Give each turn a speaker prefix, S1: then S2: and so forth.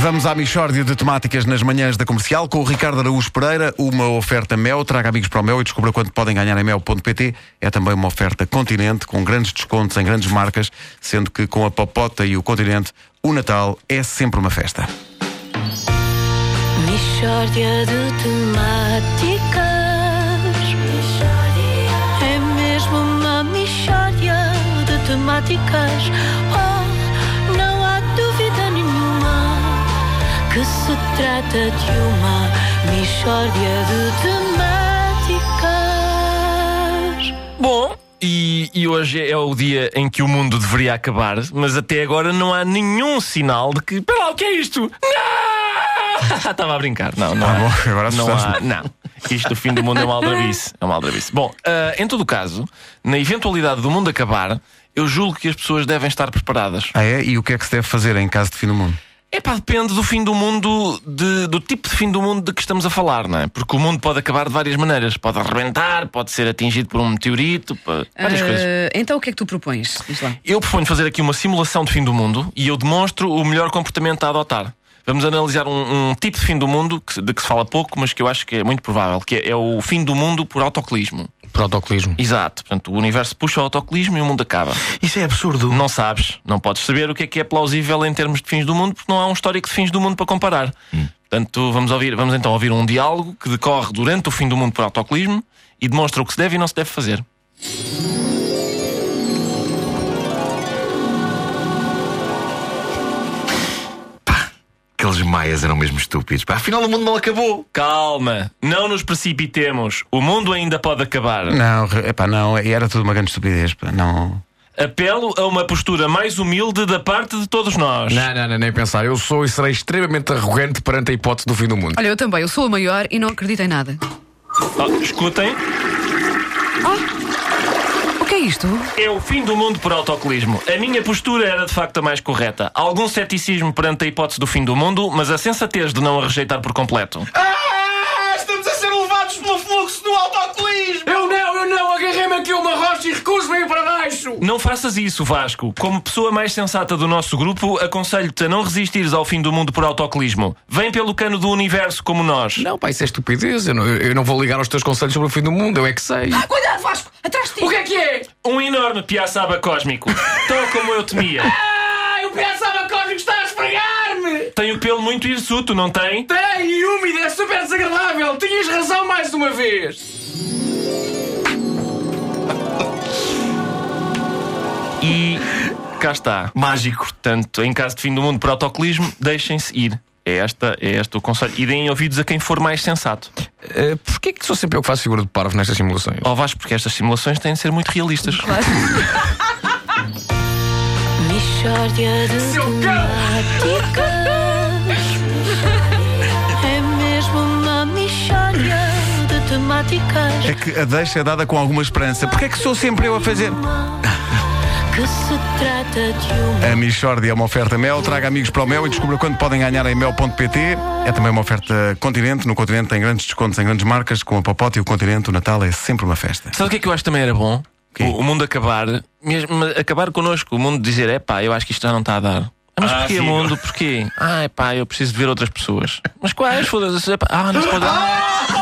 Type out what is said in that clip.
S1: Vamos à Michórdia de temáticas nas manhãs da comercial com o Ricardo Araújo Pereira, uma oferta Mel. Traga amigos para o Mel e descubra quanto podem ganhar em mel.pt. É também uma oferta Continente com grandes descontos em grandes marcas, sendo que com a Popota e o Continente, o Natal é sempre uma festa.
S2: Mishória de temáticas É mesmo uma mishória de temáticas trata de uma mishória de temáticas
S3: Bom, e, e hoje é o dia em que o mundo deveria acabar, mas até agora não há nenhum sinal de que. Espera lá, o que é isto? Não! Estava a brincar. Não, não.
S1: Ah,
S3: há.
S1: bom, agora
S3: não há. Não. Isto do fim do mundo é uma aldrabice. É uma aldrabice. Bom, ah, em todo o caso, na eventualidade do mundo acabar, eu julgo que as pessoas devem estar preparadas.
S1: Ah, é? E o que é que se deve fazer em caso de fim do mundo?
S3: É pá, depende do fim do mundo, de- do tipo de fim do mundo de que estamos a falar, não é? Porque o mundo pode acabar de várias maneiras. Pode arrebentar, pode ser atingido por um meteorito, várias
S4: Ah,
S3: coisas.
S4: Então o que é que tu propões?
S3: Eu proponho fazer aqui uma simulação de fim do mundo e eu demonstro o melhor comportamento a adotar. Vamos analisar um, um tipo de fim do mundo que de que se fala pouco, mas que eu acho que é muito provável, que é, é o fim do mundo por autocolismo.
S5: Protocolismo.
S3: Exato. Portanto, o universo puxa o autocolismo e o mundo acaba.
S5: Isso é absurdo.
S3: Não sabes, não podes saber o que é que é plausível em termos de fins do mundo, porque não há um histórico de fins do mundo para comparar. Portanto, vamos, ouvir, vamos então ouvir um diálogo que decorre durante o fim do mundo por autocolismo e demonstra o que se deve e não se deve fazer.
S5: Maias eram mesmo estúpidos. Pá, afinal o mundo não acabou.
S3: Calma, não nos precipitemos. O mundo ainda pode acabar.
S1: Não, epá, não, era tudo uma grande estupidez. pá, Não.
S3: Apelo a uma postura mais humilde da parte de todos nós.
S5: Não, não, não, nem pensar. Eu sou e serei extremamente arrogante perante a hipótese do fim do mundo.
S4: Olha, eu também, eu sou a maior e não acredito em nada.
S3: Oh, escutem,
S4: é isto?
S3: é o fim do mundo por autocolismo. A minha postura era de facto a mais correta. Algum ceticismo perante a hipótese do fim do mundo, mas a sensatez de não a rejeitar por completo.
S5: Ah, estamos a ser levados pelo fluxo do autocolismo. Eu não, eu não. Agarrei-me aqui a uma rocha e recuso-me a ir para baixo.
S3: Não faças isso, Vasco. Como pessoa mais sensata do nosso grupo, aconselho-te a não resistires ao fim do mundo por autocolismo. Vem pelo cano do universo como nós.
S5: Não, pá, isso é estupidez. Eu não, eu não vou ligar aos teus conselhos sobre o fim do mundo. Eu é que sei.
S4: Cuidado, Vasco! Atrás de ti!
S5: O que é que é?
S3: Um enorme piaçaba cósmico, tal como eu temia.
S5: Ai, o pensava cósmico está a esfregar-me.
S3: Tem o pelo muito hirsuto, não tem?
S5: Tem, e úmido, é super desagradável. Tinhas razão mais uma vez.
S3: E cá está.
S5: Mágico.
S3: Portanto, em caso de fim do mundo por autocolismo, deixem-se ir. É, esta, é este o conselho. E deem ouvidos a quem for mais sensato.
S5: Uh, Porquê que sou sempre eu que faço figura de parvo nestas simulações?
S3: Ó Vasco, porque estas simulações têm de ser muito realistas.
S2: De temáticas É mesmo uma mishória de temáticas
S1: É que a deixa é dada com alguma esperança. Porquê é que sou sempre eu a fazer? A Michórdia é uma oferta Mel. Traga amigos para o Mel e descubra quanto podem ganhar em mel.pt. É também uma oferta Continente. No Continente tem grandes descontos em grandes marcas. Com a Popota e o Continente, o Natal é sempre uma festa.
S3: Sabe o que é que eu acho que também era bom? O, o mundo acabar, mesmo acabar connosco, o mundo dizer, é pá, eu acho que isto já não está a dar. Ah, mas
S5: Ah,
S3: porquê,
S5: sim.
S3: mundo? Porquê? Ah, é pá, eu preciso de ver outras pessoas. Mas quais? Foda-se. Ah, não se pode. Ah!